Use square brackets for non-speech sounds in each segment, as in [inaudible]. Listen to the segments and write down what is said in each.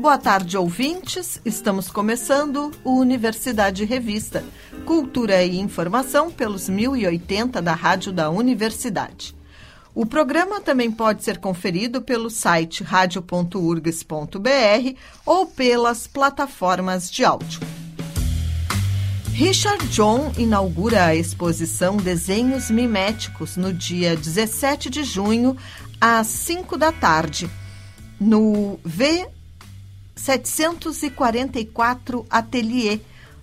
Boa tarde, ouvintes. Estamos começando o Universidade Revista, cultura e informação pelos 1080 da Rádio da Universidade. O programa também pode ser conferido pelo site radio.urgs.br ou pelas plataformas de áudio. Richard John inaugura a exposição Desenhos Miméticos no dia 17 de junho, às 5 da tarde, no V 744 Atelier,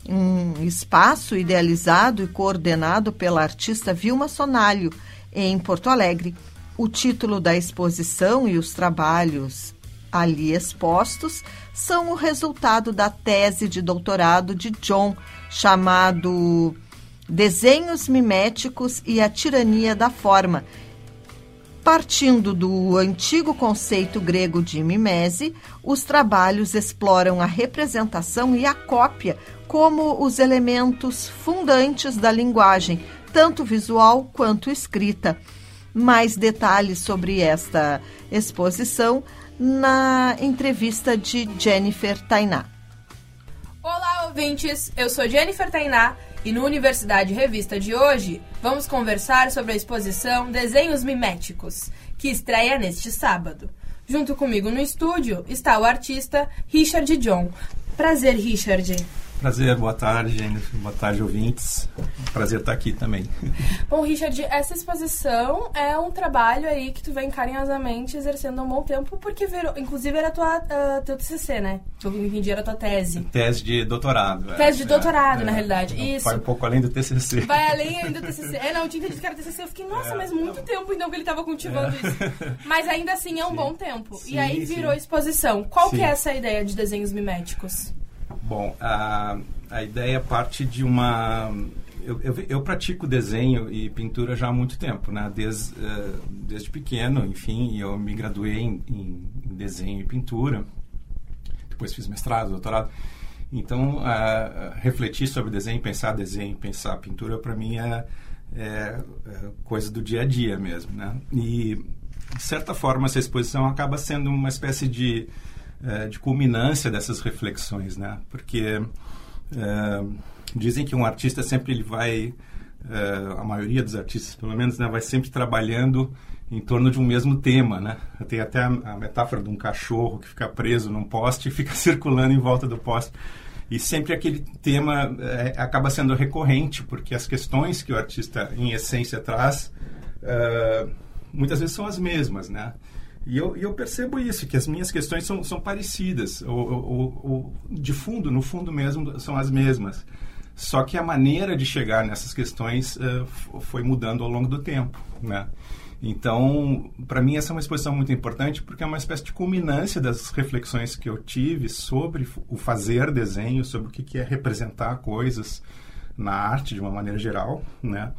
um espaço idealizado e coordenado pela artista Vilma Sonalho em Porto Alegre. O título da exposição e os trabalhos ali expostos são o resultado da tese de doutorado de John, chamado Desenhos Miméticos e a Tirania da Forma. Partindo do antigo conceito grego de mimese, os trabalhos exploram a representação e a cópia como os elementos fundantes da linguagem, tanto visual quanto escrita. Mais detalhes sobre esta exposição na entrevista de Jennifer Tainá. Olá, ouvintes! Eu sou Jennifer Tainá e no Universidade Revista de hoje vamos conversar sobre a exposição Desenhos Miméticos, que estreia neste sábado. Junto comigo no estúdio está o artista Richard John. Prazer, Richard. Prazer, boa tarde. Boa tarde, ouvintes. Prazer estar aqui também. [laughs] Bom, Richard, essa exposição é um trabalho aí que tu vem carinhosamente exercendo há um bom tempo, porque virou, inclusive era tua, uh, teu TCC, né? Eu entendi, era tua tese. Tese de doutorado. É. Tese de doutorado, é, na é, realidade. Isso. Vai um pouco além do TCC. Vai além do TCC. É, não, eu tinha entendido que era TCC. Eu fiquei, nossa, é, mas muito tempo então que ele estava cultivando é. isso. Mas ainda assim é um [laughs] sim. bom tempo. Sim, e aí virou sim. exposição. Qual que é essa ideia de desenhos miméticos? Bom, a, a ideia parte de uma. Eu, eu, eu, pratico desenho e pintura já há muito tempo, né? Desde, uh, desde pequeno, enfim, eu me graduei em, em, desenho e pintura. Depois fiz mestrado, doutorado. Então, refletir sobre desenho, pensar desenho, pensar pintura, para mim é, é, é, coisa do dia a dia mesmo, né? E, de certa forma, essa exposição acaba sendo uma espécie de é, de culminância dessas reflexões, né? Porque é, dizem que um artista sempre ele vai, é, a maioria dos artistas, pelo menos, né, vai sempre trabalhando em torno de um mesmo tema, né? Tem até a, a metáfora de um cachorro que fica preso num poste e [laughs] fica circulando em volta do poste. E sempre aquele tema é, acaba sendo recorrente, porque as questões que o artista, em essência, traz, é, muitas vezes são as mesmas, né? E eu, eu, percebo isso, que as minhas questões são, são parecidas, ou, ou, ou, de fundo, no fundo mesmo, são as mesmas. Só que a maneira de chegar nessas questões uh, foi mudando ao longo do tempo, né? Então, para mim, essa é uma exposição muito importante porque é uma espécie de culminância das reflexões que eu tive sobre o fazer desenho, sobre o que é representar coisas na arte de uma maneira geral, né?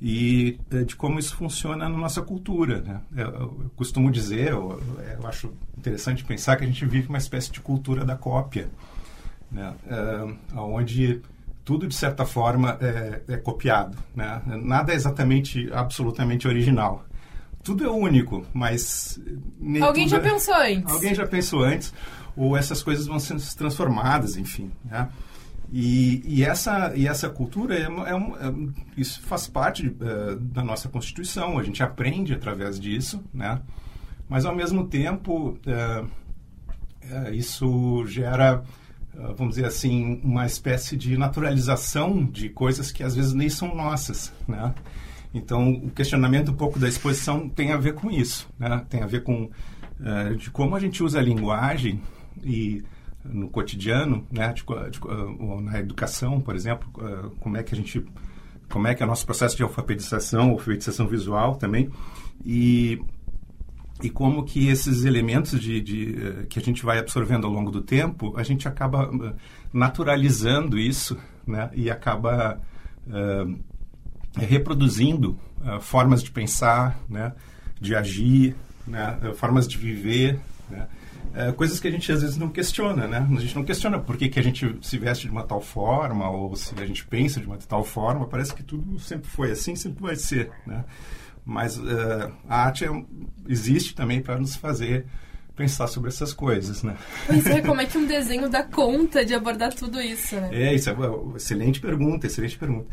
E eh, de como isso funciona na nossa cultura. Né? Eu, eu, costumo dizer, eu, eu, acho interessante pensar que a gente vive uma espécie de cultura da cópia, né? É, onde tudo, de certa forma, é, é copiado. Né? Nada é exatamente, absolutamente original. Tudo é único, mas... Alguém já é, pensou antes. Alguém já pensou antes, ou essas coisas vão sendo transformadas, enfim. Né? E, e, essa, e essa cultura, é, é, é isso faz parte uh, da nossa Constituição, a gente aprende através disso, né? mas ao mesmo tempo uh, uh, isso gera, vamos dizer assim, uma espécie de naturalização de coisas que às vezes nem são nossas. Né? Então, o questionamento um pouco da exposição tem a ver com isso, né? tem a ver com de como a gente usa a linguagem e no cotidiano, né, de, de, na educação, por exemplo, eh, como é que a gente, como é que é o nosso processo de alfabetização, alfabetização visual também, e e como que esses elementos de, de, eh, que a gente vai absorvendo ao longo do tempo, a gente acaba eh, naturalizando isso né? e acaba uh, reproduzindo uh, formas de pensar, né? de agir, né? formas de viver, né? Uh, coisas que a gente às vezes não questiona. Né? A gente não questiona por que, que a gente se veste de uma tal forma ou se a gente pensa de uma tal forma. Parece que tudo sempre foi assim, sempre vai ser. Né? Mas uh, a arte é, existe também para nos fazer pensar sobre essas coisas, né? Pois é, como é [laughs] que um desenho dá conta de abordar tudo isso, né? É, isso é uma excelente pergunta, excelente pergunta.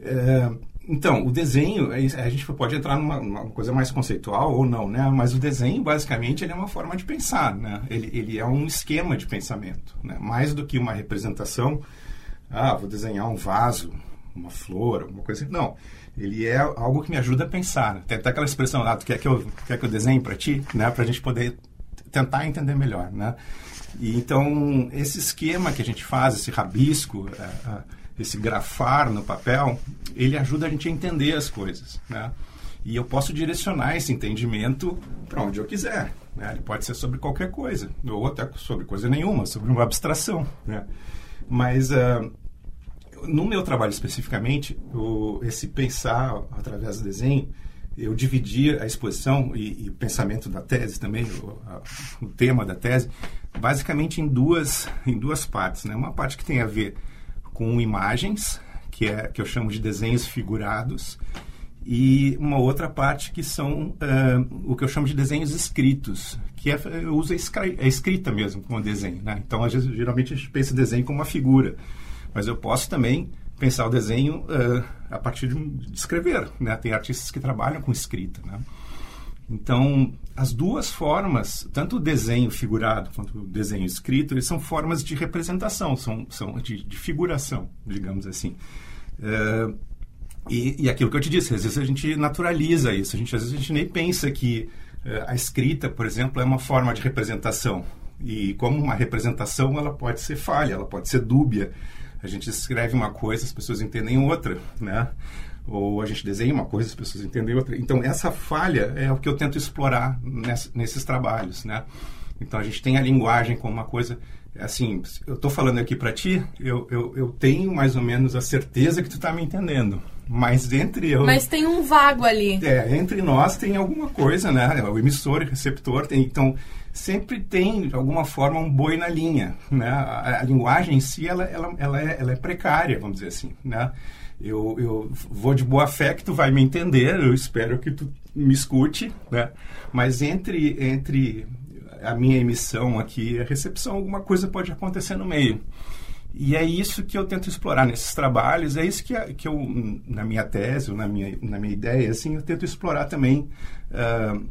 É, então, o desenho, é a gente pode entrar numa, numa, coisa mais conceitual ou não, né? Mas o desenho, basicamente, ele é uma forma de pensar, né? Ele, ele é um esquema de pensamento, né? Mais do que uma representação, ah, vou desenhar um vaso, uma flor, alguma coisa assim. Não, ele é algo que me ajuda a pensar. Tem até aquela expressão lá, tu quer que eu, quer que eu desenhe para ti, né? Para a gente poder tentar entender melhor, né? E então, esse esquema que a gente faz, esse rabisco, é, é, esse grafar no papel, ele ajuda a gente a entender as coisas, né? E eu posso direcionar esse entendimento para onde eu quiser. Né? Ele pode ser sobre qualquer coisa, ou até sobre coisa nenhuma, sobre uma abstração. Né? Mas uh, no meu trabalho especificamente, o, esse pensar através do desenho, eu dividi a exposição e, e o pensamento da tese também, o, a, o, tema da tese, basicamente em duas, em duas partes. Né? Uma parte que tem a ver com imagens, que, é, que eu chamo de desenhos figurados, e uma outra parte que são uh, o que eu chamo de desenhos escritos, que é, eu uso a, a escrita mesmo como desenho. Né? Então, às vezes, geralmente a gente pensa desenho como uma figura. Mas eu posso também pensar o desenho uh, a partir de, escrever. Né? Tem artistas que trabalham com escrita. Né? Então, as duas formas, tanto o desenho figurado quanto o desenho escrito, eles são formas de representação, são, são de, de figuração, digamos assim. Uh, e, e, aquilo que eu te disse, às vezes a gente naturaliza isso, a gente, às vezes a gente nem pensa que uh, a escrita, por exemplo, é uma forma de representação. E como uma representação, ela pode ser falha, ela pode ser dúbia. A gente escreve uma coisa, as pessoas entendem outra, né? Ou a gente desenha uma coisa, as pessoas entendem outra. Então, essa falha é o que eu tento explorar ness, nesses trabalhos, né? Então, a gente tem a linguagem como uma coisa... Assim, eu estou falando aqui para ti, eu, eu, eu tenho mais ou menos a certeza que tu está me entendendo. Mas entre eu... Mas tem um vago ali. É, entre nós tem alguma coisa, né? O emissor e receptor tem... Então, sempre tem, de alguma forma, um boi na linha. Né? A, a linguagem em si, ela, ela, ela, é, ela é precária, vamos dizer assim. Né? Eu, eu vou de boa fé que tu vai me entender, eu espero que tu me escute, né? mas entre, entre a minha emissão aqui e a recepção, alguma coisa pode acontecer no meio. E é isso que eu tento explorar nesses trabalhos, é isso que, que eu, na minha tese, na minha, na minha ideia, assim, eu tento explorar também uh,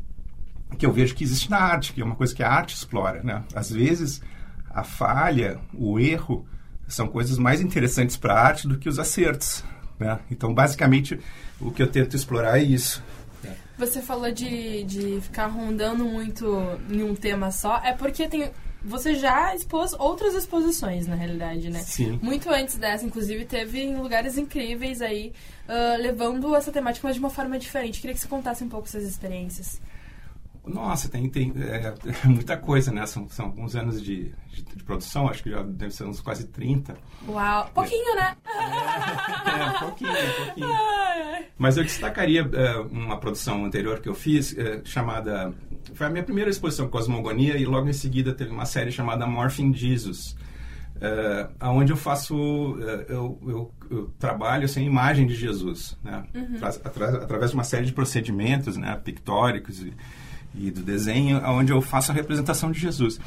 que eu vejo que existe na arte, que é uma coisa que a arte explora. Né? Às vezes, a falha, o erro, são coisas mais interessantes para a arte do que os acertos. Né? Então, basicamente, o que eu tento explorar é isso. Você falou de, de ficar rondando muito em um tema só. É porque tem você já expôs outras exposições, na realidade, né? Sim. Muito antes dessa, inclusive, teve em lugares incríveis aí, uh, levando essa temática, mas de uma forma diferente. Queria que você contasse um pouco essas experiências. Nossa, tem, tem é, é muita coisa, né? São, são alguns anos de, de, de, produção, acho que já deve ser uns quase 30. Uau! Pouquinho, é. né? É, pouquinho, pouquinho. [laughs] Mas eu destacaria é, uma produção anterior que eu fiz, é, chamada... Foi a minha primeira exposição Cosmogonia e logo em seguida teve uma série chamada Morphing Jesus. Uh, onde eu faço, uh, eu, eu, eu, trabalho sem imagem de Jesus, né? Uhum. através de uma série de procedimentos, né, pictóricos e, e do desenho, onde eu faço a representação de Jesus.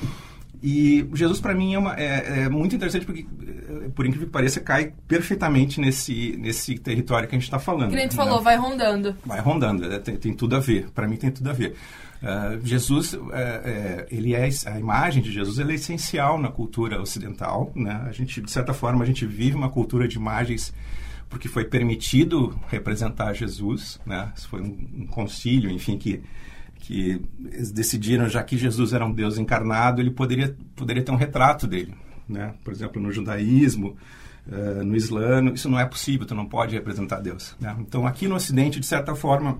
E Jesus, para mim, é, uma, é, é, muito interessante porque, é, por incrível que pareça, cai perfeitamente nesse, nesse território que a gente está falando. Que nem tu né? falou, vai rondando. Vai rondando, é, tem, tem, tudo a ver. Para mim, tem tudo a ver. Uh, Jesus, uh, ele é a imagem de Jesus, é essencial na cultura ocidental, né? A gente, de certa forma, a gente vive uma cultura de imagens porque foi permitido representar Jesus, né? Isso foi um, um concílio, enfim, que que decidiram, já que Jesus era um Deus encarnado, ele poderia, poderia ter um retrato dele. Né? Por exemplo, no judaísmo, uh, no islã, isso não é possível, tu não pode representar Deus. Né? Então, aqui no Ocidente, de certa forma,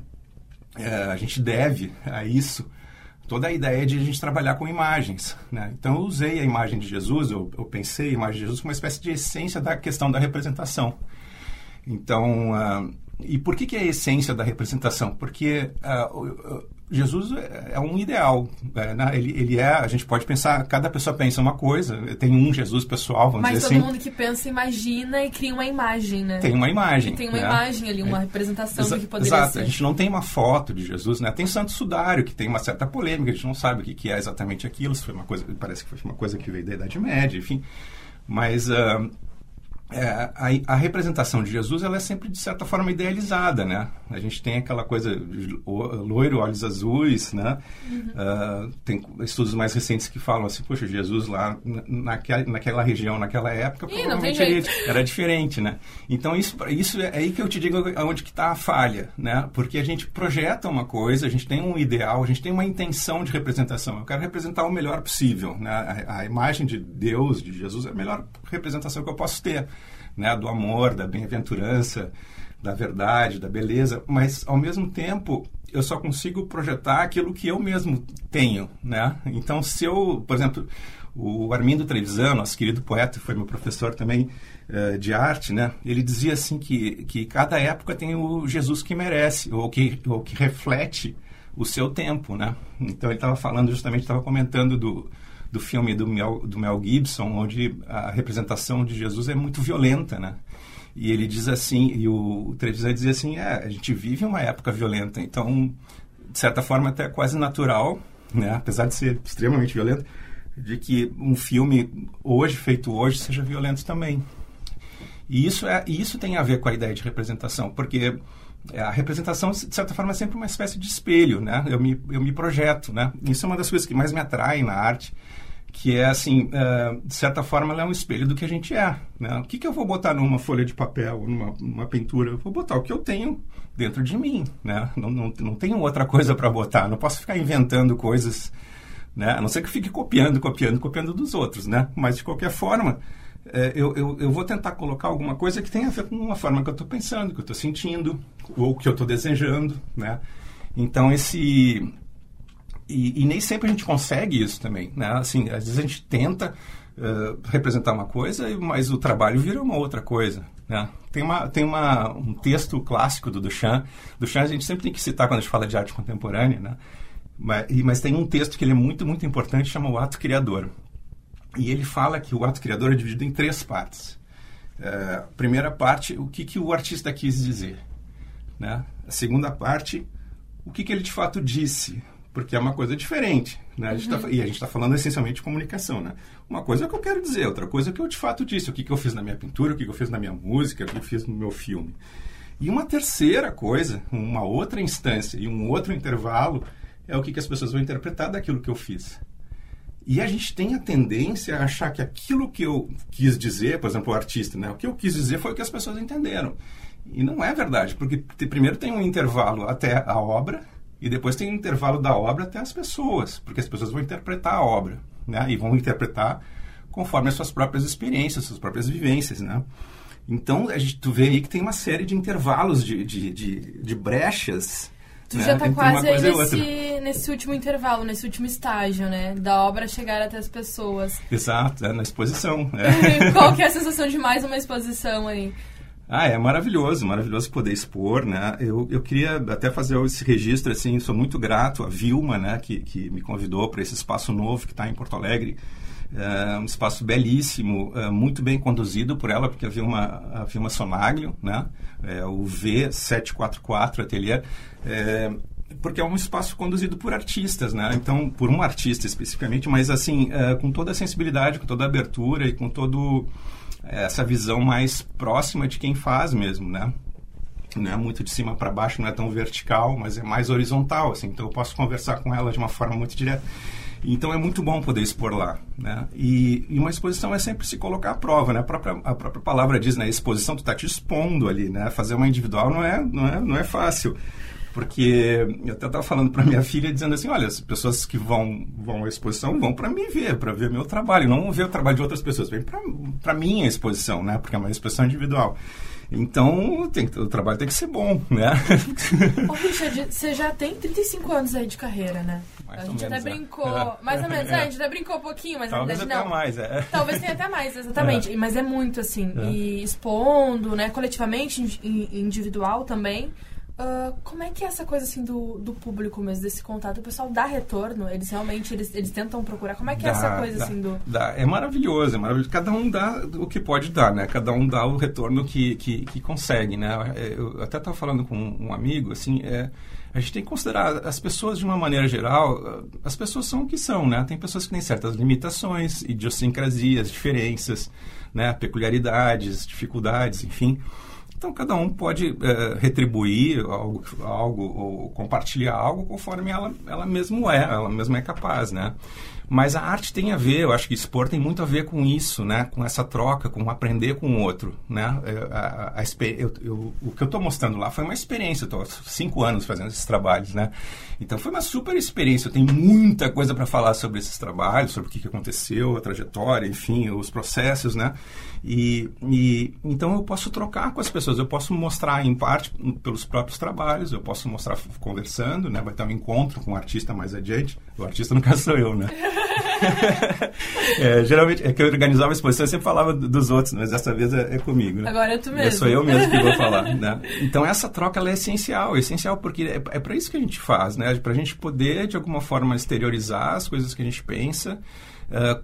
uh, a gente deve a isso toda a ideia de a gente trabalhar com imagens. Né? Então, eu usei a imagem de Jesus, eu, eu, pensei a imagem de Jesus como uma espécie de essência da questão da representação. Então, uh, e por que, que é a essência da representação? Porque uh, Jesus é, é um ideal. Né? ele, ele é, a gente pode pensar, cada pessoa pensa uma coisa, tem um Jesus pessoal, vamos Mas dizer assim. Mas todo mundo que pensa imagina e cria uma imagem, né? Tem uma imagem. E tem uma né? imagem ali, uma é. representação Exa do que poderia exato. ser. A gente não tem uma foto de Jesus, né? Tem Santo Sudário, que tem uma certa polêmica, a gente não sabe o que, que é exatamente aquilo, se foi uma coisa, parece que foi uma coisa que veio da Idade Média, enfim. Mas... Uh, é, a, a, representação de Jesus ela é sempre de certa forma idealizada, né? A gente tem aquela coisa loiro, olhos azuis, né? Uhum. Uh, tem estudos mais recentes que falam assim, poxa, Jesus lá naquela, naquela região, naquela época, Ih, provavelmente ele era diferente, né? Então isso, isso é aí que eu te digo aonde que está a falha, né? Porque a gente projeta uma coisa, a gente tem um ideal, a gente tem uma intenção de representação. Eu quero representar o melhor possível, né? A, a imagem de Deus, de Jesus, é a melhor representação que eu posso ter né, do amor, da bem-aventurança, da verdade, da beleza, mas ao mesmo tempo eu só consigo projetar aquilo que eu mesmo tenho, né? Então, se eu, por exemplo, o Armindo Trevisan, nosso querido poeta, foi meu professor também uh, de arte, né? Ele dizia assim que, que cada época tem o Jesus que merece, ou que, ou que reflete o seu tempo, né? Então, ele estava falando, justamente, estava comentando do, do filme do Mel, do Mel Gibson, onde a representação de Jesus é muito violenta, né? E ele diz assim, e o, o dizia assim, é, a gente vive uma época violenta, então, de certa forma, até quase natural, né? apesar de ser extremamente violento, de que um filme hoje, feito hoje, seja violento também. E isso, é, isso tem a ver com a ideia de representação, porque a representação, de certa forma, é sempre uma espécie de espelho, né? Eu me, eu me projeto, né? Isso é uma das coisas que mais me atrai na arte, que é assim, uh, de certa forma, ela é um espelho do que a gente é. Né? O que, que eu vou botar numa folha de papel, numa, numa pintura? Eu vou botar o que eu tenho dentro de mim, né? Não, não, não tenho outra coisa para botar, não posso ficar inventando coisas, né? A não ser que eu fique copiando, copiando, copiando dos outros, né? Mas, de qualquer forma, é, eu, eu, eu, vou tentar colocar alguma coisa que tenha a ver com uma forma que eu estou pensando, que eu estou sentindo, ou que eu estou desejando, né? Então, esse... E, e, nem sempre a gente consegue isso também, né? Assim, às vezes a gente tenta uh, representar uma coisa, mas o trabalho vira uma outra coisa, né? Tem, uma, tem uma, um texto clássico do Duchamp. Duchamp a gente sempre tem que citar quando a gente fala de arte contemporânea, né? Mas, mas tem um texto que ele é muito, muito importante, chama O Ato Criador. E ele fala que o ato criador é dividido em três partes. É, primeira parte, o que, que o artista quis dizer. Né? A segunda parte, o que, que ele de fato disse. Porque é uma coisa diferente. Né? A tá uhum. tá, e a gente está falando essencialmente de comunicação. Né? Uma coisa é o que eu quero dizer, outra coisa é o que eu de fato disse. O que, que eu fiz na minha pintura, o que, que eu fiz na minha música, o que eu fiz no meu filme. E uma terceira coisa, uma outra instância e um outro intervalo é o que, que as pessoas vão interpretar daquilo que eu fiz. E a gente tem a tendência a achar que aquilo que eu quis dizer, por exemplo, o artista, né? O que eu quis dizer foi o que as pessoas entenderam. E não é verdade, porque primeiro tem um intervalo até a obra e depois tem um intervalo da obra até as pessoas, porque as pessoas vão interpretar a obra, né? E vão interpretar conforme as suas próprias experiências, suas próprias vivências, né? Então, a gente, tu vê aí que tem uma série de intervalos, de, de, de, de brechas Tu né? já tá quase aí nesse, nesse último intervalo, nesse último estágio, né? Da obra chegar até as pessoas. Exato, é na exposição. É. [laughs] Qual que é a sensação de mais uma exposição aí? Ah, é maravilhoso, maravilhoso poder expor, né? Eu, eu queria até fazer esse registro, assim, sou muito grato à Vilma, né, que, que me convidou para esse espaço novo que está em Porto Alegre. É um espaço belíssimo, é, muito bem conduzido por ela, porque havia uma, havia uma Sonaglio, né? É, o V744 Ateliê, é, porque é um espaço conduzido por artistas, né? Então, por um artista especificamente, mas assim, com toda a sensibilidade, com toda a abertura e com todo essa visão mais próxima de quem faz mesmo, né? Não é muito de cima para baixo, não é tão vertical, mas é mais horizontal, assim. Então, eu posso conversar com ela de uma forma muito direta. Então é muito bom poder expor lá. Né? E, e, uma exposição é sempre se colocar à prova. Né? A, própria, a própria palavra diz, né? exposição tu está te expondo ali. Né? Fazer uma individual não é, não é, não é fácil. porque eu até estava falando para minha filha dizendo assim, olha, as pessoas que vão vão à exposição vão para me ver, para ver meu trabalho, não ver o trabalho de outras pessoas, vem para minha exposição, né? Porque é uma exposição individual. Então, tem, o trabalho tem que ser bom, né? Ô, Richard, você já tem 35 anos aí de carreira, né? Mais a gente menos, até é. brincou, É. mais ou menos, É. é, a gente até brincou um pouquinho, mas Talvez na até verdade não. mais, é. Talvez tenha até mais, exatamente. Mas é muito, assim. E expondo, né? Coletivamente, in- in- individual também. Ah, como é que é essa coisa, assim, do, do público mesmo, desse contato? O pessoal dá retorno? Eles realmente, eles, eles tentam procurar? Como é que é essa Dá, coisa, dá, assim, do... dá. É maravilhoso, é maravilhoso. Cada um dá o que pode dar, né? Cada um dá o retorno que, que, que consegue, né? É, Eu até estava falando com um amigo, assim, é, a gente tem que considerar as pessoas de uma maneira geral, as pessoas são o que são, né? Tem pessoas que têm certas limitações, idiosincrasias, diferenças, né? Peculiaridades, dificuldades, enfim. Então, cada um pode eh, retribuir algo, algo ou compartilhar algo conforme ela, ela mesmo é, ela mesma é capaz, né? Mas a arte tem a ver, eu acho que expor tem muito a ver com isso, né? Com essa troca, com aprender com o outro, né? Eh, A, a, a eu- eu- o que eu estou mostrando lá foi uma experiência, estou cinco anos fazendo esses trabalhos, né? Então foi uma super experiência, eu tenho muita coisa para falar sobre esses trabalhos, sobre o que, que aconteceu, a trajetória, enfim, os processos, né? E, e então eu posso trocar com as pessoas, eu posso mostrar em parte pelos próprios trabalhos, eu posso mostrar conversando, né? Vai ter um encontro com o artista mais adiante. O artista caso sou eu, né? [laughs] É, geralmente, é que eu organizava a exposição, eu sempre falava do- dos outros, mas dessa vez é, é comigo, né? Agora é tu É, mesmo. sou eu mesmo que vou [laughs] falar, né? Então essa troca é essencial, é essencial porque é, é para isso que a gente faz, né? Para a gente poder de alguma forma exteriorizar as coisas que a gente pensa. É,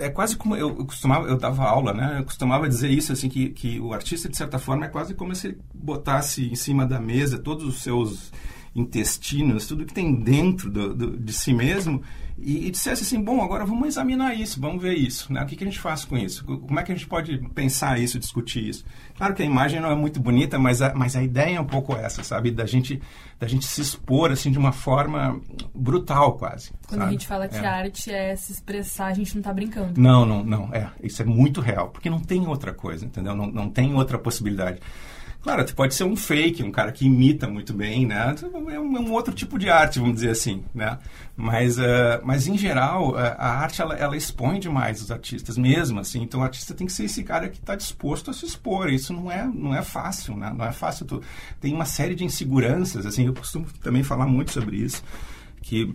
é, é quase como eu, eu costumava, eu dava aula, né? Eu costumava dizer isso assim que, que o artista de certa forma é quase como se ele botasse em cima da mesa todos os seus intestinos, tudo que tem dentro do, do- de si mesmo e, e dissesse assim, bom, agora vamos examinar isso, vamos ver isso, né? O que, que a gente faz com isso? Como é que a gente pode pensar isso, discutir isso? Claro que a imagem não é muito bonita, mas a, mas a ideia é um pouco essa, sabe? Da gente, da gente se expor, assim, de uma forma brutal, quase. Quando a sabe? gente fala que É. a arte é se expressar, a gente não tá brincando. Não, não, não. É, isso é muito real, porque não tem outra coisa, entendeu? Não, não tem outra possibilidade. Claro, pode ser um fake, um cara que imita muito bem, né? É um, é um outro tipo de arte, vamos dizer assim, né? Mas, eh, mas em geral, eh, a arte, ela, ela expõe demais os artistas mesmo, assim. Então, o artista tem que ser esse cara que está disposto a se expor. Isso não é, não é fácil, né? Não é fácil. Tu, tem uma série de inseguranças, assim. Eu costumo também falar muito sobre isso, que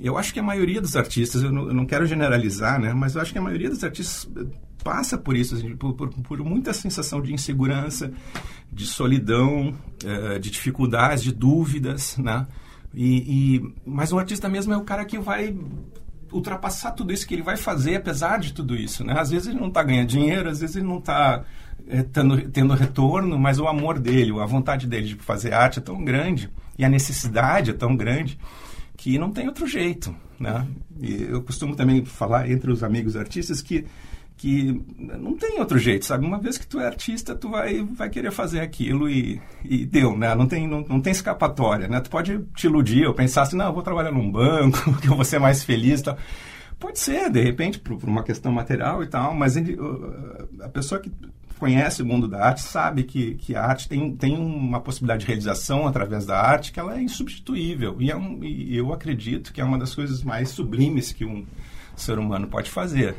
eu acho que a maioria dos artistas, eu não, eu não quero generalizar, né? Mas eu acho que a maioria dos artistas eh, passa por isso, assim, por, por, por muita sensação de insegurança, de solidão, eh, de dificuldades, de dúvidas, né? E, e, mas o artista mesmo é o cara que vai ultrapassar tudo isso que ele vai fazer, apesar de tudo isso, né? Às vezes ele não está ganhando dinheiro, às vezes ele não está tendo, tendo retorno, mas o amor dele, a vontade dele de fazer arte é tão grande e a necessidade é tão grande que não tem outro jeito, né? E eu costumo também falar entre os amigos artistas que que não tem outro jeito, sabe? Uma vez que tu é artista, tu vai, vai querer fazer aquilo e, e deu, né? Não tem, não, não tem escapatória, né? Tu pode te iludir ou pensar assim, não, eu vou trabalhar num banco, [laughs] que eu vou ser mais feliz e. Pode ser, de repente, por, por uma questão material e tal, mas ele, a pessoa que conhece o mundo da arte sabe que, que a arte tem, tem uma possibilidade de realização através da arte que ela é insubstituível. E, é um, e eu acredito que é uma das coisas mais sublimes que um ser humano pode fazer.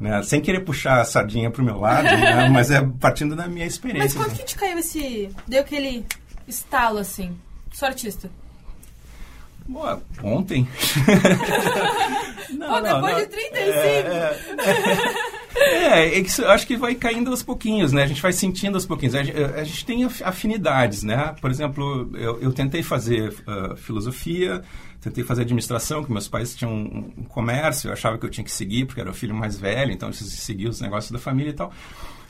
Né? Sem querer puxar a sardinha pro meu lado, né? [laughs] mas é partindo da minha Mas experiência. quando que te caiu esse. Deu aquele estalo assim? Sou artista. Boa, ontem. [laughs] Pô, depois de 35. É, é que eu acho que vai caindo aos pouquinhos, né? A gente vai sentindo aos pouquinhos. A, gente- a gente tem af- afinidades, né? Por exemplo, eu, eu tentei fazer ah, filosofia, tentei fazer administração, que meus pais tinham um, um comércio, eu achava que eu tinha que seguir, porque era o filho mais velho, então eu seguia os negócios da família e tal.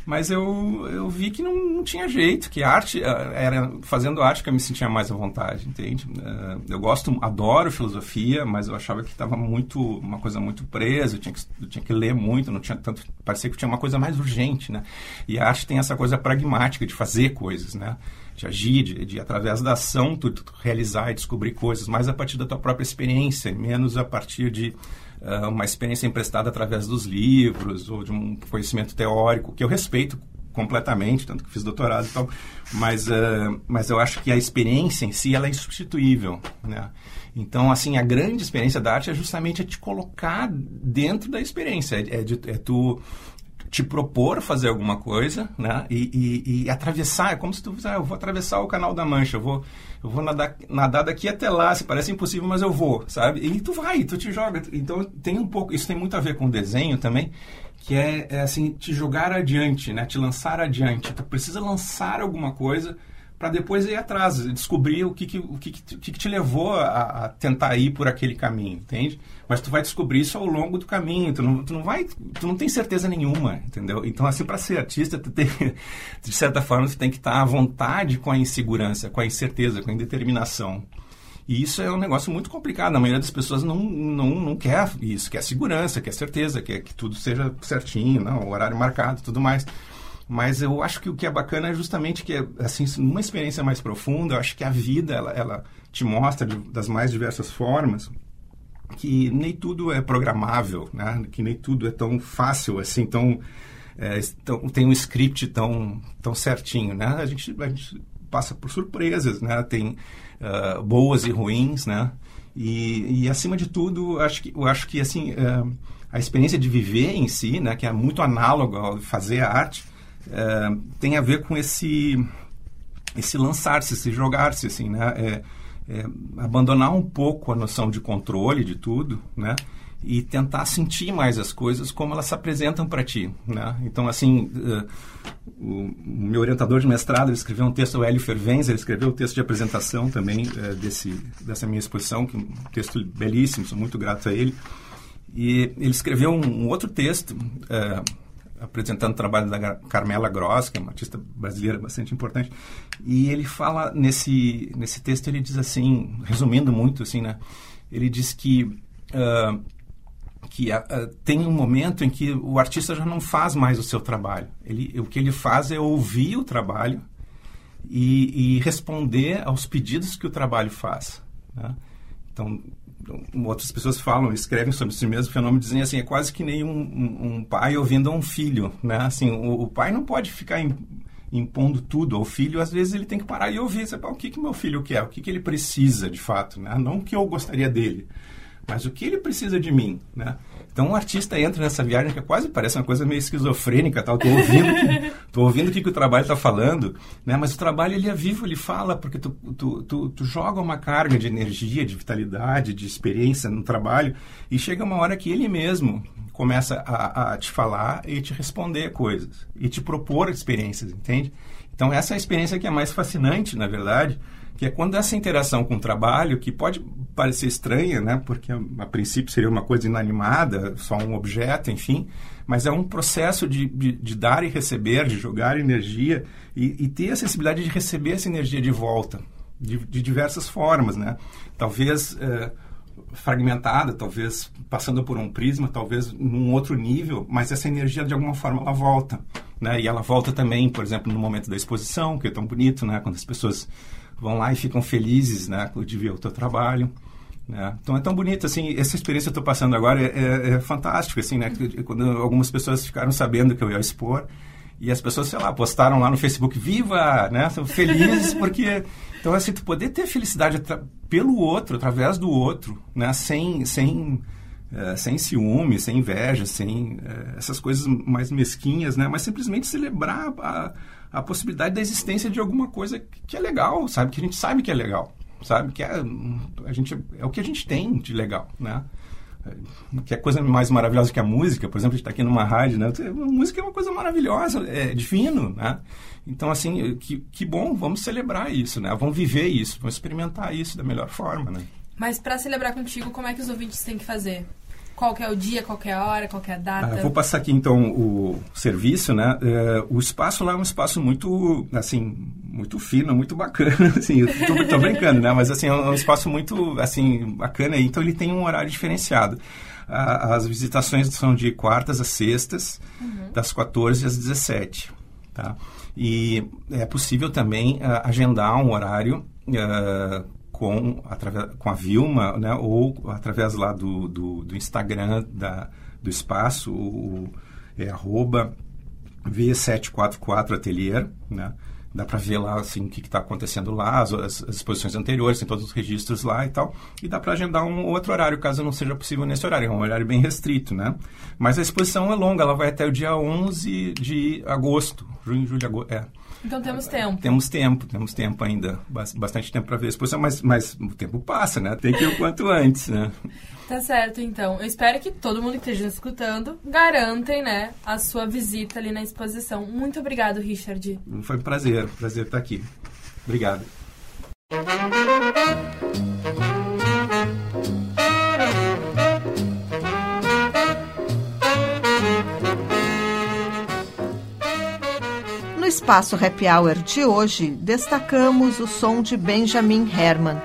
Mas eu, eu vi que não, não tinha jeito, que arte, ah, era fazendo arte que eu me sentia mais à vontade, entende? Ah, eu gosto, adoro filosofia, mas eu achava que estava muito, uma coisa muito presa, eu tinha, que, eu tinha que ler muito, não tinha tanto, parecia que tinha uma coisa mais urgente, né? E a arte tem essa coisa pragmática de fazer coisas, né? De agir, de, de através da ação, tu, tu realizar e descobrir coisas, mais a partir da tua própria experiência, menos a partir de ah, uma experiência emprestada através dos livros ou de um conhecimento teórico, que eu respeito completamente, tanto que fiz doutorado e tal. Mas, uh, mas eu acho que a experiência em si, ela é insubstituível, né? Então, assim, a grande experiência da arte é justamente te colocar dentro da experiência. É, é, de, é tu te propor fazer alguma coisa, né? E, e, e atravessar, é como se tu ah, eu vou atravessar o canal da Mancha, eu vou, eu vou nadar, nadar daqui até lá, se parece impossível, mas eu vou, sabe? E tu vai, tu te joga. Então tem um pouco, isso tem muito a ver com desenho também, que é, é assim, te jogar adiante, né? Te lançar adiante. Tu precisa lançar alguma coisa para depois ir atrás, descobrir o que, que, o que, que, que te levou a, a, tentar ir por aquele caminho, entende? Mas tu vai descobrir isso ao longo do caminho, tu não, tu não vai, tu não tem certeza nenhuma, entendeu? Então, assim, para ser artista, tu tem, [laughs] de certa forma, tu tem que estar à vontade com a insegurança, com a incerteza, com a indeterminação. E isso é um negócio muito complicado. A maioria das pessoas não, não, não quer isso, quer segurança, quer certeza, quer que tudo seja certinho, não, o horário marcado tudo mais. Mas eu acho que o que é bacana é justamente que, assim, numa experiência mais profunda, eu acho que a vida, ela, ela te mostra de, das mais diversas formas que nem tudo é programável, né? Que nem tudo é tão fácil, assim, tão... É, tão tem um script tão, tão certinho, né? A gente, a gente passa por surpresas, né? Tem uh, boas e ruins, né? E, e, acima de tudo, acho que, eu acho que, assim... Uh, a experiência de viver em si, né, que é muito análoga ao fazer arte, é, tem a ver com esse esse lançar-se, esse jogar-se, assim, né? É, é, abandonar um pouco a noção de controle de tudo, né? E tentar sentir mais as coisas como elas se apresentam para ti, né? Então, assim, uh, o, meu orientador de mestrado, escreveu um texto, o Hélio Fervenza, ele escreveu o um texto de apresentação também uh, desse, dessa minha exposição, que é um texto belíssimo, sou muito grato a ele. E ele escreveu um, um outro texto, uh, apresentando o trabalho da Carmela Gross, que é uma artista brasileira bastante importante, e ele fala nesse nesse texto ele diz assim, resumindo muito assim, né? Ele diz que uh, que uh, tem um momento em que o artista já não faz mais o seu trabalho. Ele, o que ele faz é ouvir o trabalho e, e responder aos pedidos que o trabalho faz. Né? Então, outras pessoas falam, escrevem sobre esse mesmo fenômeno, dizem assim, é quase que nem um, um, pai ouvindo um filho, né? Assim, o, o pai não pode ficar impondo tudo ao filho, às vezes ele tem que parar e ouvir, sabe, o que que meu filho quer, o que que ele precisa de fato, né? Não o que eu gostaria dele, mas o que ele precisa de mim, né? Então o artista entra nessa viagem que quase parece uma coisa meio esquizofrênica, tal. Tô ouvindo, que, [laughs] tô ouvindo o que, que o trabalho está falando, né? Mas o trabalho ele é vivo, ele fala porque tu, tu, tu, tu, joga uma carga de energia, de vitalidade, de experiência no trabalho e chega uma hora que ele mesmo começa a, a te falar e te responder coisas e te propor experiências, entende? Então essa é a experiência que é mais fascinante, na verdade que é quando essa interação com o trabalho, que pode parecer estranha, né, porque a princípio seria uma coisa inanimada, só um objeto, enfim, mas é um processo de, de, de dar e receber, de jogar energia e, e, ter a sensibilidade de receber essa energia de volta, de, de diversas formas, né? Talvez é, fragmentada, talvez passando por um prisma, talvez num outro nível, mas essa energia de alguma forma ela volta, né? E ela volta também, por exemplo, no momento da exposição, que é tão bonito, né? Quando as pessoas vão lá e ficam felizes né, de ver o teu trabalho. Né? Então é tão bonito, assim, essa experiência que eu estou passando agora é, é, é fantástica, assim, né? Quando algumas pessoas ficaram sabendo que eu ia expor e as pessoas, sei lá, postaram lá no Facebook, viva, né? São felizes [laughs] porque... Então, assim, tu poder ter felicidade pelo outro, através do outro, né? Sem, sem, é, sem ciúme, sem inveja, sem é, essas coisas mais mesquinhas, né? Mas simplesmente celebrar a, a possibilidade da existência de alguma coisa que é legal, sabe? Que a gente sabe que é legal, sabe? Que é, a gente, é o que a gente tem de legal, né? Que é coisa mais maravilhosa que a música, por exemplo, a gente está aqui numa rádio, né? A música é uma coisa maravilhosa, é divino, né? Então, assim, que, que bom, vamos celebrar isso, né? Vamos viver isso, vamos experimentar isso da melhor forma, né? Mas para celebrar contigo, como é que os ouvintes têm que fazer? Qual é o dia, qual é a hora, qual é a data? Ah, vou passar aqui então o serviço, né? É, o espaço lá é um espaço muito, assim, muito fino, muito bacana, [laughs] assim, eu tô, tô brincando, né? Mas assim, é um espaço muito, assim, bacana, então ele tem um horário diferenciado. as visitações são de quartas a sextas, uhum. das 14 às 17, tá? E é possível também uh, agendar um horário uh, com, através, com a Vilma, né, ou através lá do, do, do Instagram da, do espaço, o, é arroba V744 Atelier, né? Dá para ver lá assim o que está acontecendo lá, as, as, exposições anteriores, tem todos os registros lá e tal. E dá para agendar um outro horário, caso não seja possível nesse horário. É um horário bem restrito, né? Mas a exposição é longa, ela vai até o dia 11 de agosto. Junho, julho, agosto. É. Então temos tempo. Temos tempo, temos tempo ainda. Bastante tempo para ver a exposição, mas, mas o tempo passa, né? Tem que ir o quanto antes, né? Tá certo, então. Eu espero que todo mundo que esteja escutando garantem, né, a sua visita ali na exposição. Muito obrigado, Richard. Foi um prazer, prazer estar aqui. Obrigado. Espaço Happy Hour de hoje, destacamos o som de Benjamin Herman.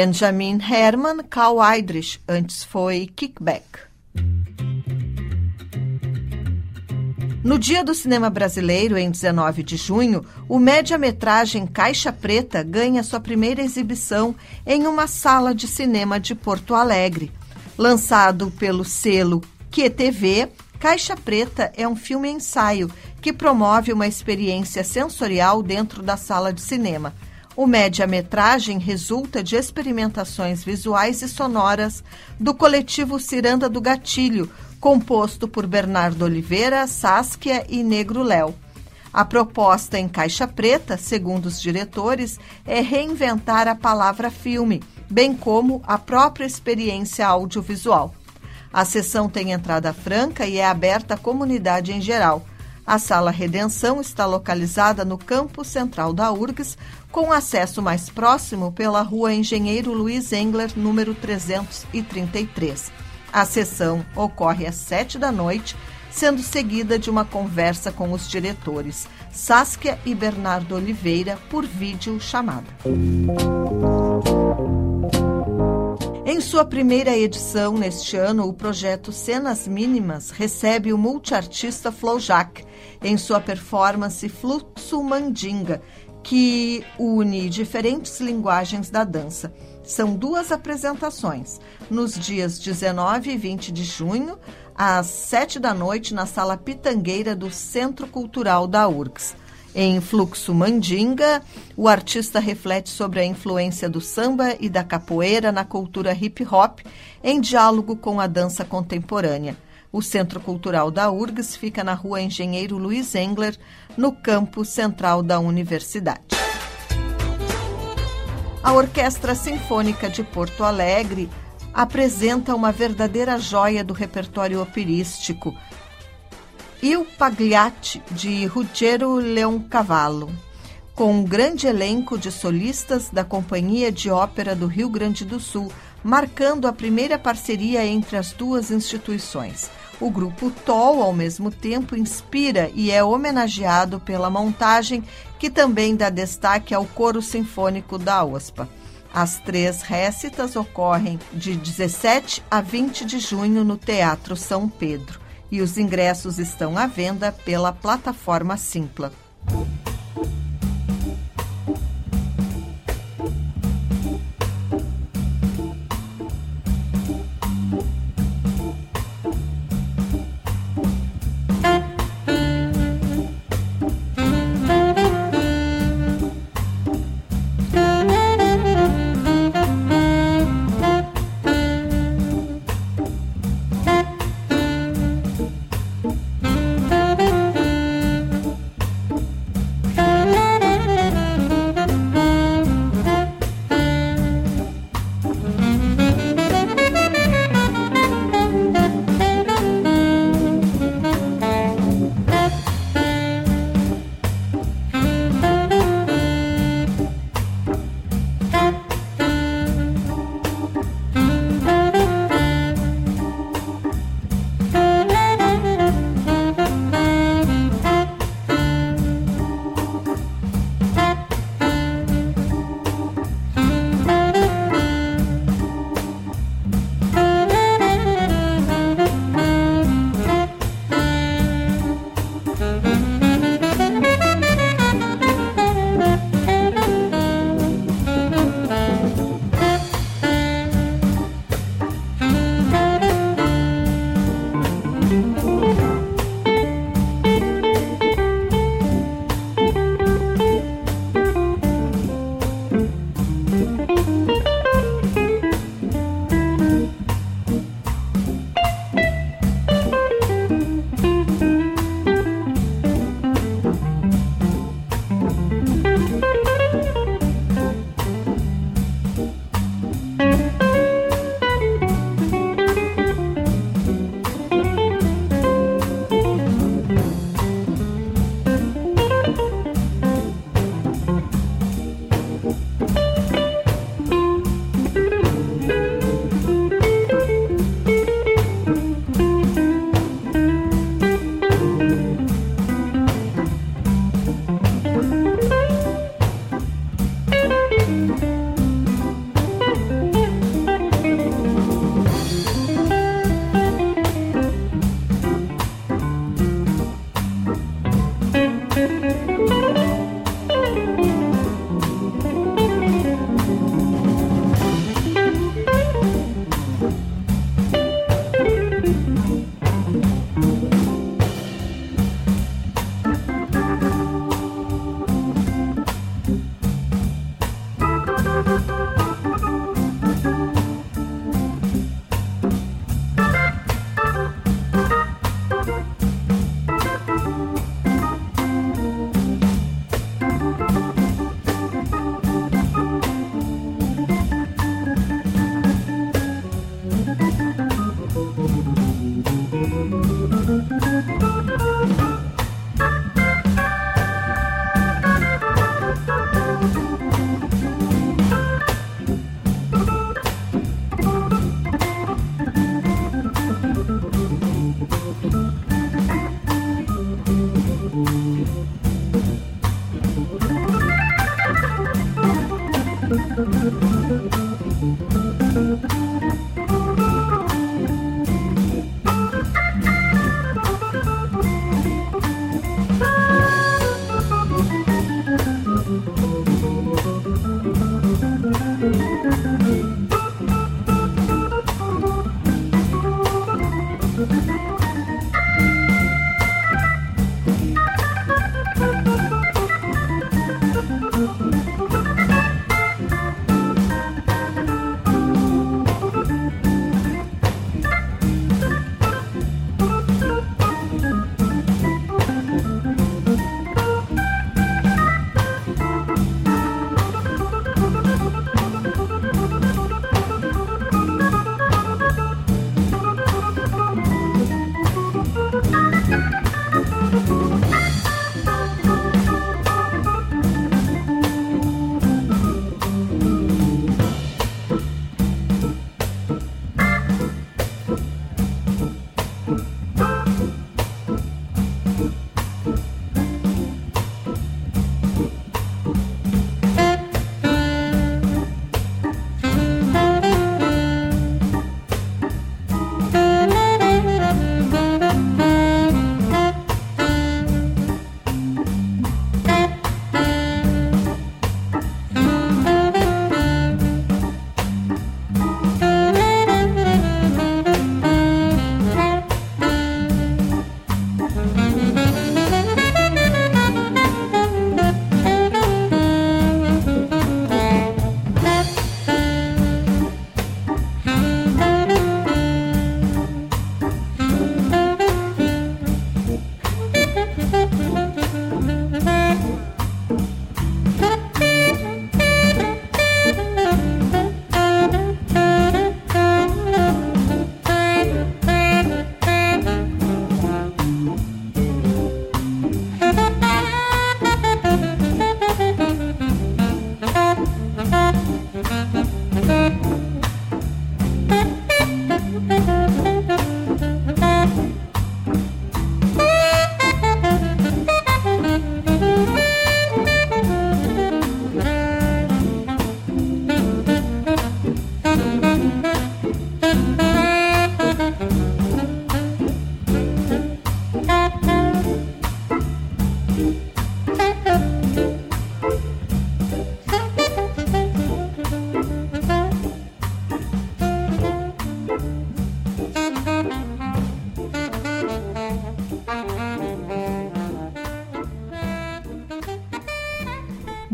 Benjamin Herman, Carl Eidrich, antes foi Kickback. No Dia do Cinema Brasileiro, em 19 de junho, o média-metragem Caixa Preta ganha sua primeira exibição em uma sala de cinema de Porto Alegre. Lançado pelo selo QTV, Caixa Preta é um filme-ensaio que promove uma experiência sensorial dentro da sala de cinema. O média-metragem resulta de experimentações visuais e sonoras do coletivo Ciranda do Gatilho, composto por Bernardo Oliveira, Saskia e Negro Léo. A proposta em Caixa Preta, segundo os diretores, é reinventar a palavra filme, bem como a própria experiência audiovisual. A sessão tem entrada franca e é aberta à comunidade em geral. A Sala Redenção está localizada no campo central da URGS, com acesso mais próximo pela rua Engenheiro Luiz Engler, número 333. A sessão ocorre às sete da noite, sendo seguida de uma conversa com os diretores Saskia e Bernardo Oliveira por vídeo chamada. Em sua primeira edição neste ano, o projeto Cenas Mínimas recebe o multiartista Flowjack em sua performance Fluxo Mandinga, que une diferentes linguagens da dança. São duas apresentações, nos dias 19 e 20 de junho, às 7 da noite, na Sala Pitangueira do Centro Cultural da URGS. Em Fluxo Mandinga, o artista reflete sobre a influência do samba e da capoeira na cultura hip hop, em diálogo com a dança contemporânea. O Centro Cultural da URGS fica na rua Engenheiro Luiz Engler, no campo central da universidade. A Orquestra Sinfônica de Porto Alegre apresenta uma verdadeira joia do repertório operístico, Il Pagliatti, de Ruggiero Leoncavallo, com um grande elenco de solistas da Companhia de Ópera do Rio Grande do Sul, marcando a primeira parceria entre as duas instituições. O grupo TOL, ao mesmo tempo, inspira e é homenageado pela montagem, que também dá destaque ao coro sinfônico da OSPA. As três récitas ocorrem de 17 a 20 de junho no Teatro São Pedro e os ingressos estão à venda pela plataforma Simpla.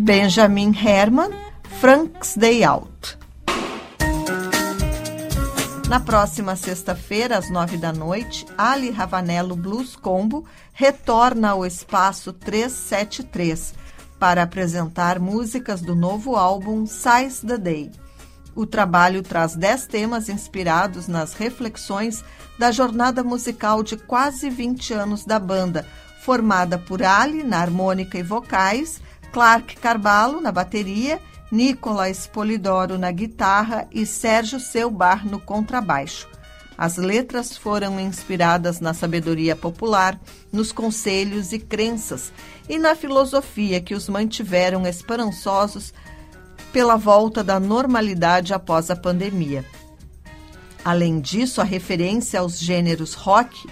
Benjamin Herman, Frank's Day Out. Na próxima sexta-feira, às nove da noite, Ali Ravanello Blues Combo retorna ao espaço 373 para apresentar músicas do novo álbum Size the Day. O trabalho traz dez temas inspirados nas reflexões da jornada musical de quase 20 anos da banda, formada por Ali na harmônica e vocais, Clark Carvalho na bateria, Nicolas Polidoro na guitarra e Sérgio Selbar no contrabaixo. As letras foram inspiradas na sabedoria popular, nos conselhos e crenças e na filosofia que os mantiveram esperançosos pela volta da normalidade após a pandemia. Além disso, a referência aos gêneros rock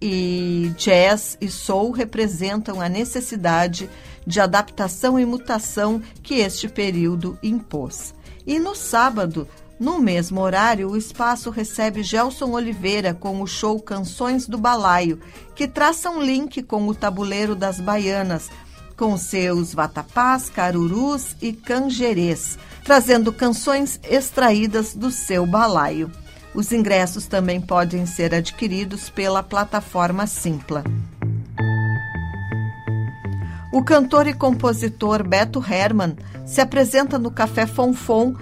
e jazz e soul representam a necessidade de adaptação e mutação que este período impôs. E no sábado, no mesmo horário, o espaço recebe Gelson Oliveira com o show Canções do Balaio, que traça um link com o tabuleiro das baianas, com seus vatapás, carurus e canjerês, trazendo canções extraídas do seu balaio. Os ingressos também podem ser adquiridos pela plataforma Simpla. O cantor e compositor Beto Herman se apresenta no Café Fonfon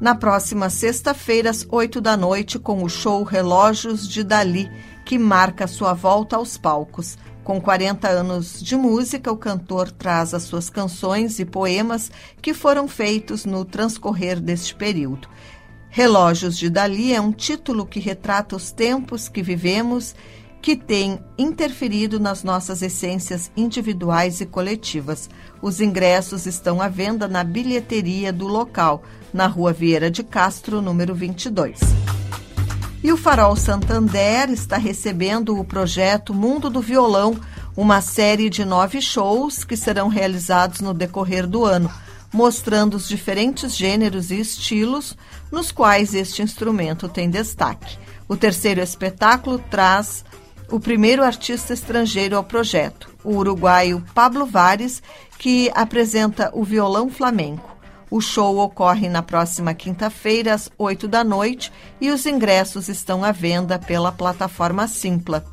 na próxima sexta-feira, às 8 da noite, com o show Relógios de Dali, que marca sua volta aos palcos. Com 40 anos de música, o cantor traz as suas canções e poemas que foram feitos no transcorrer deste período. Relógios de Dali é um título que retrata os tempos que vivemos que tem interferido nas nossas essências individuais e coletivas. Os ingressos estão à venda na bilheteria do local, na Rua Vieira de Castro, número 22. E o Farol Santander está recebendo o projeto Mundo do Violão, uma série de nove shows que serão realizados no decorrer do ano, mostrando os diferentes gêneros e estilos nos quais este instrumento tem destaque. O terceiro espetáculo traz o primeiro artista estrangeiro ao projeto, o uruguaio Pablo Vares, que apresenta o violão flamenco. O show ocorre na próxima quinta-feira, às 8 da noite, e os ingressos estão à venda pela plataforma Simpla.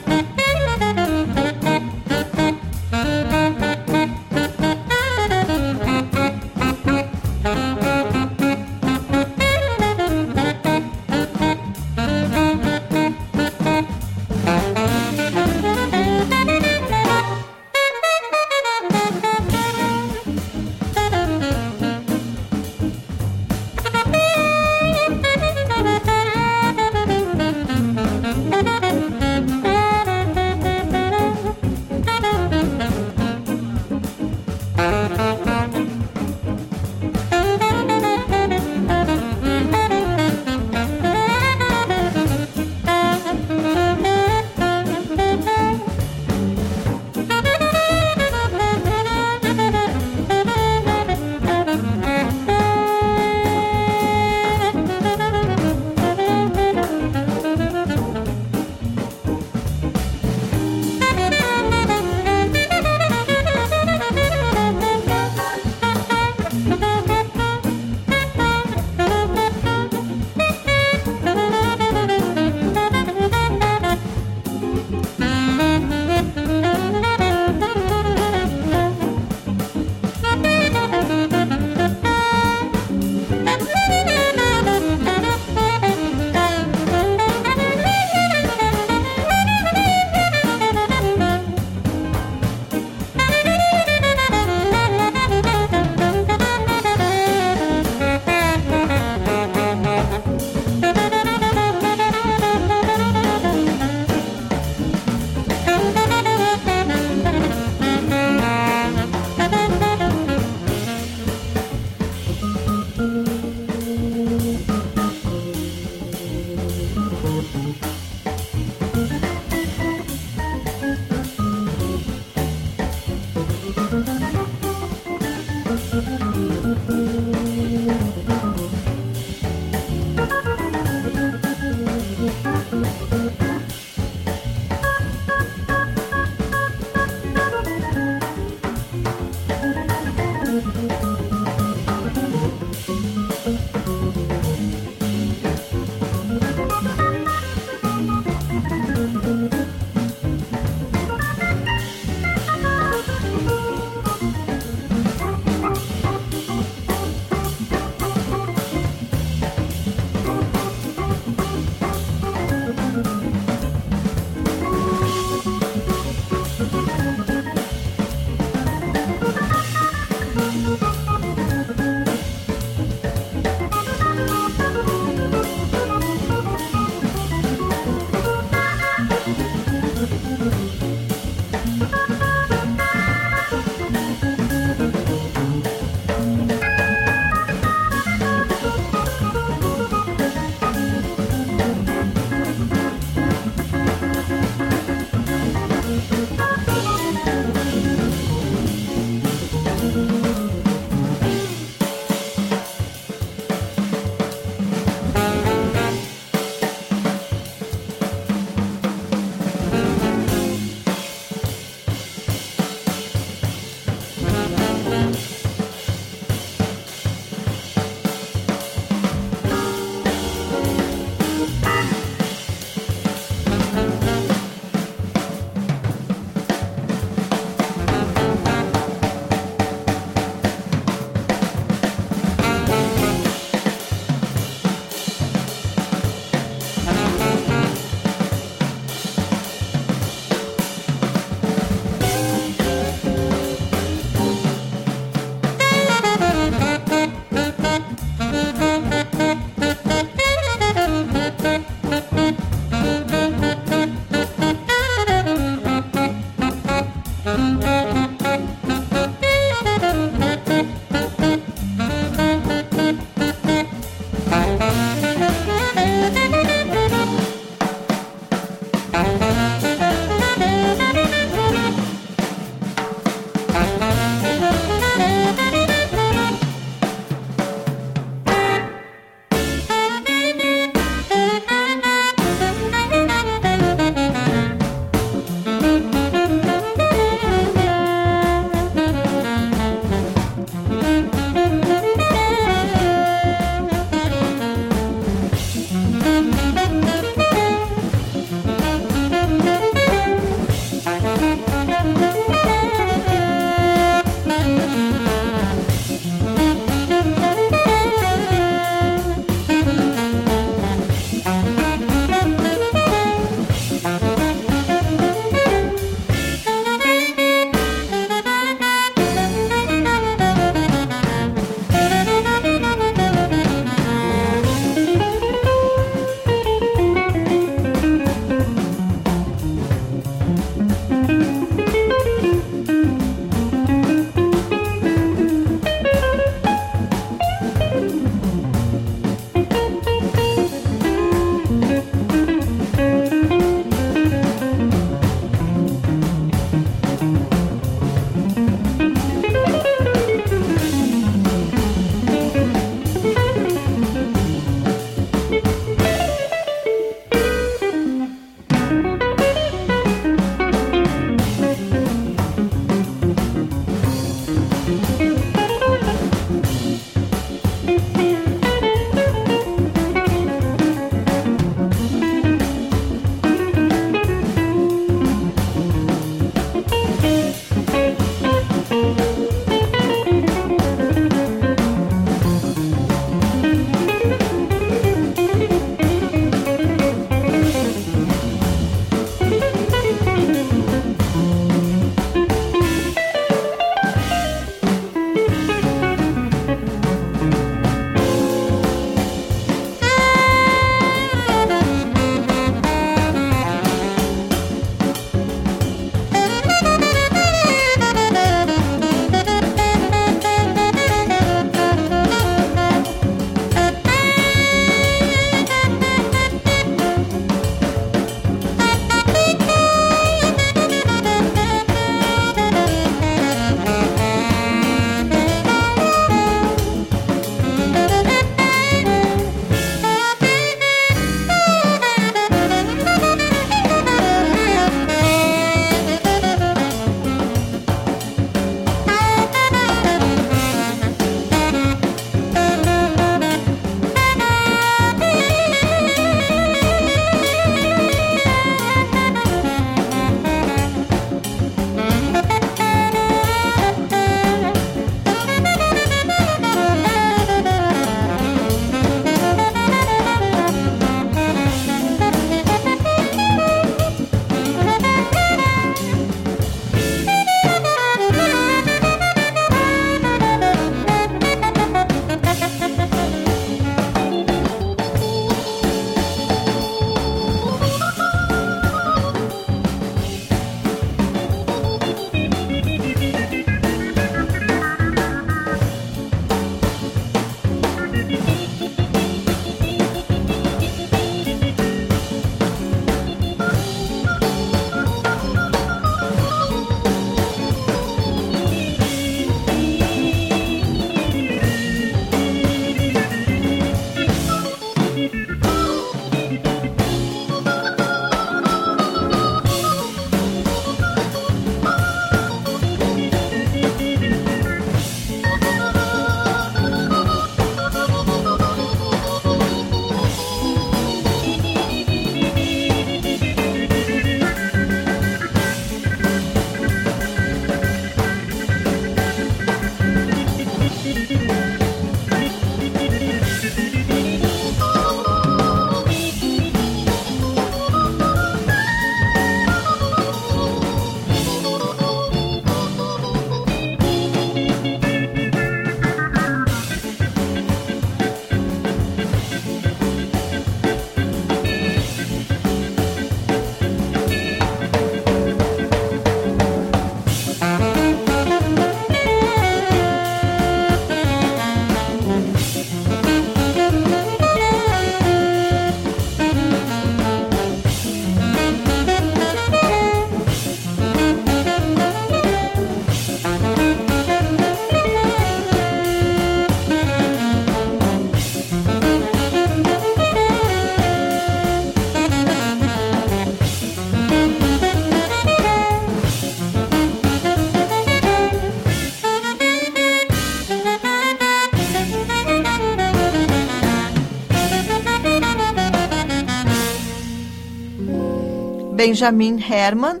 Benjamin Herman,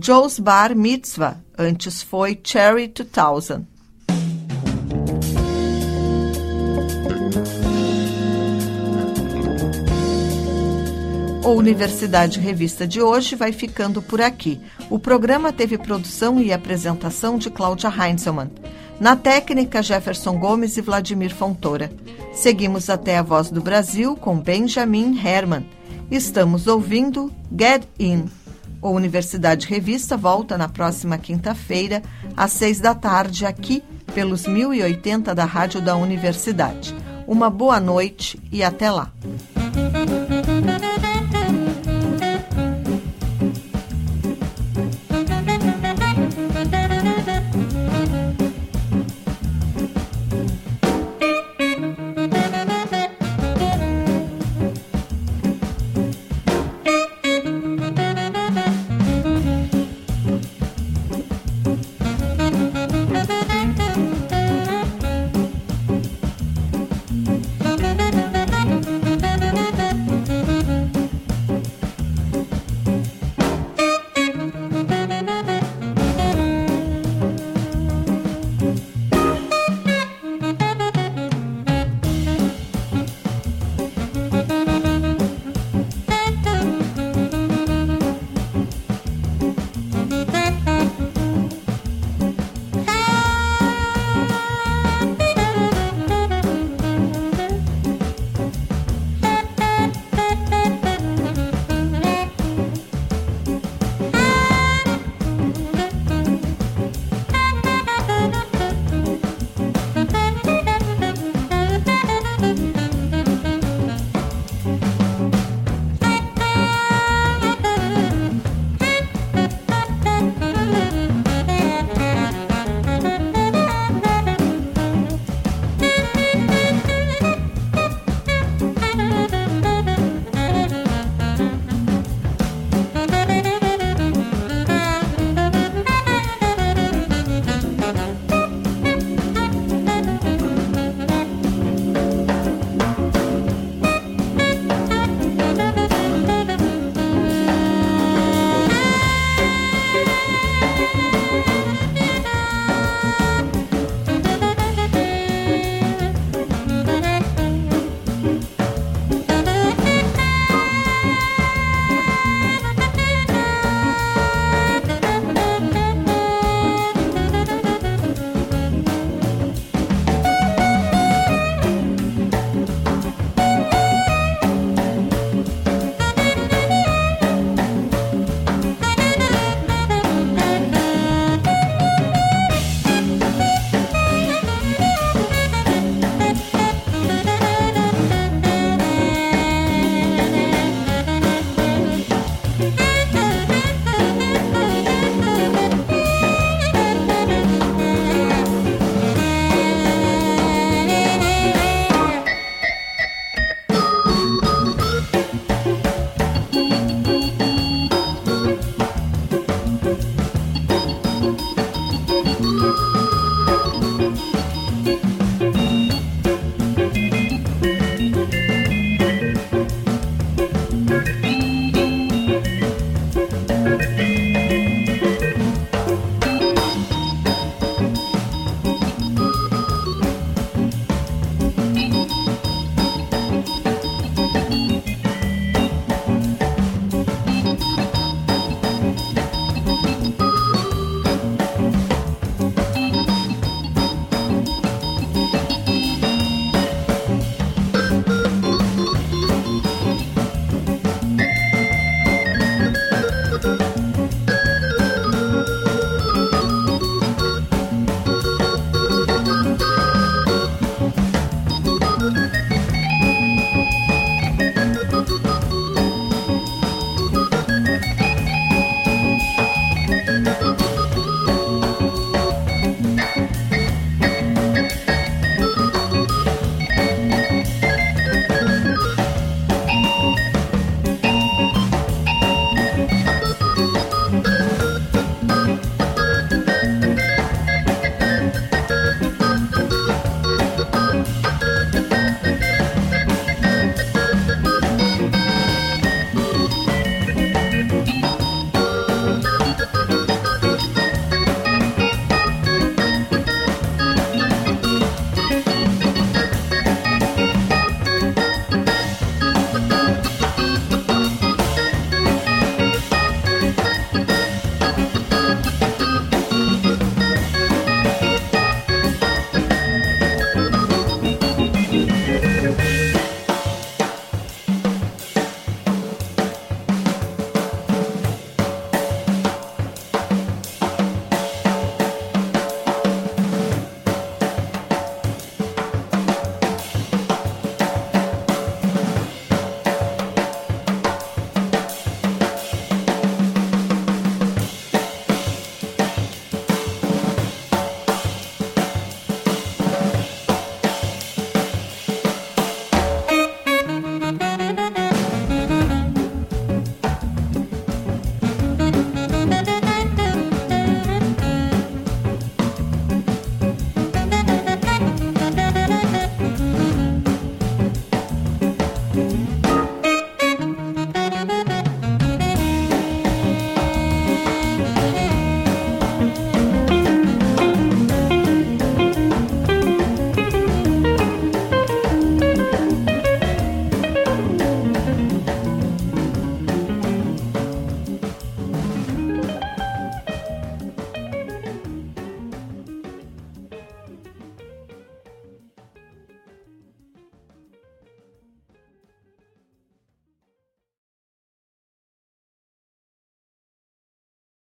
Joe's Bar Mitzvah, antes foi Cherry 2000. O Universidade Revista de hoje vai ficando por aqui. O programa teve produção e apresentação de Cláudia Heinzelmann. Na técnica, Jefferson Gomes e Vladimir Fontoura. Seguimos até a Voz do Brasil com Benjamin Herman. Estamos ouvindo Get In. O Universidade Revista volta na próxima quinta-feira, às seis da tarde, aqui pelos 1080 da Rádio da Universidade. Uma boa noite e até lá.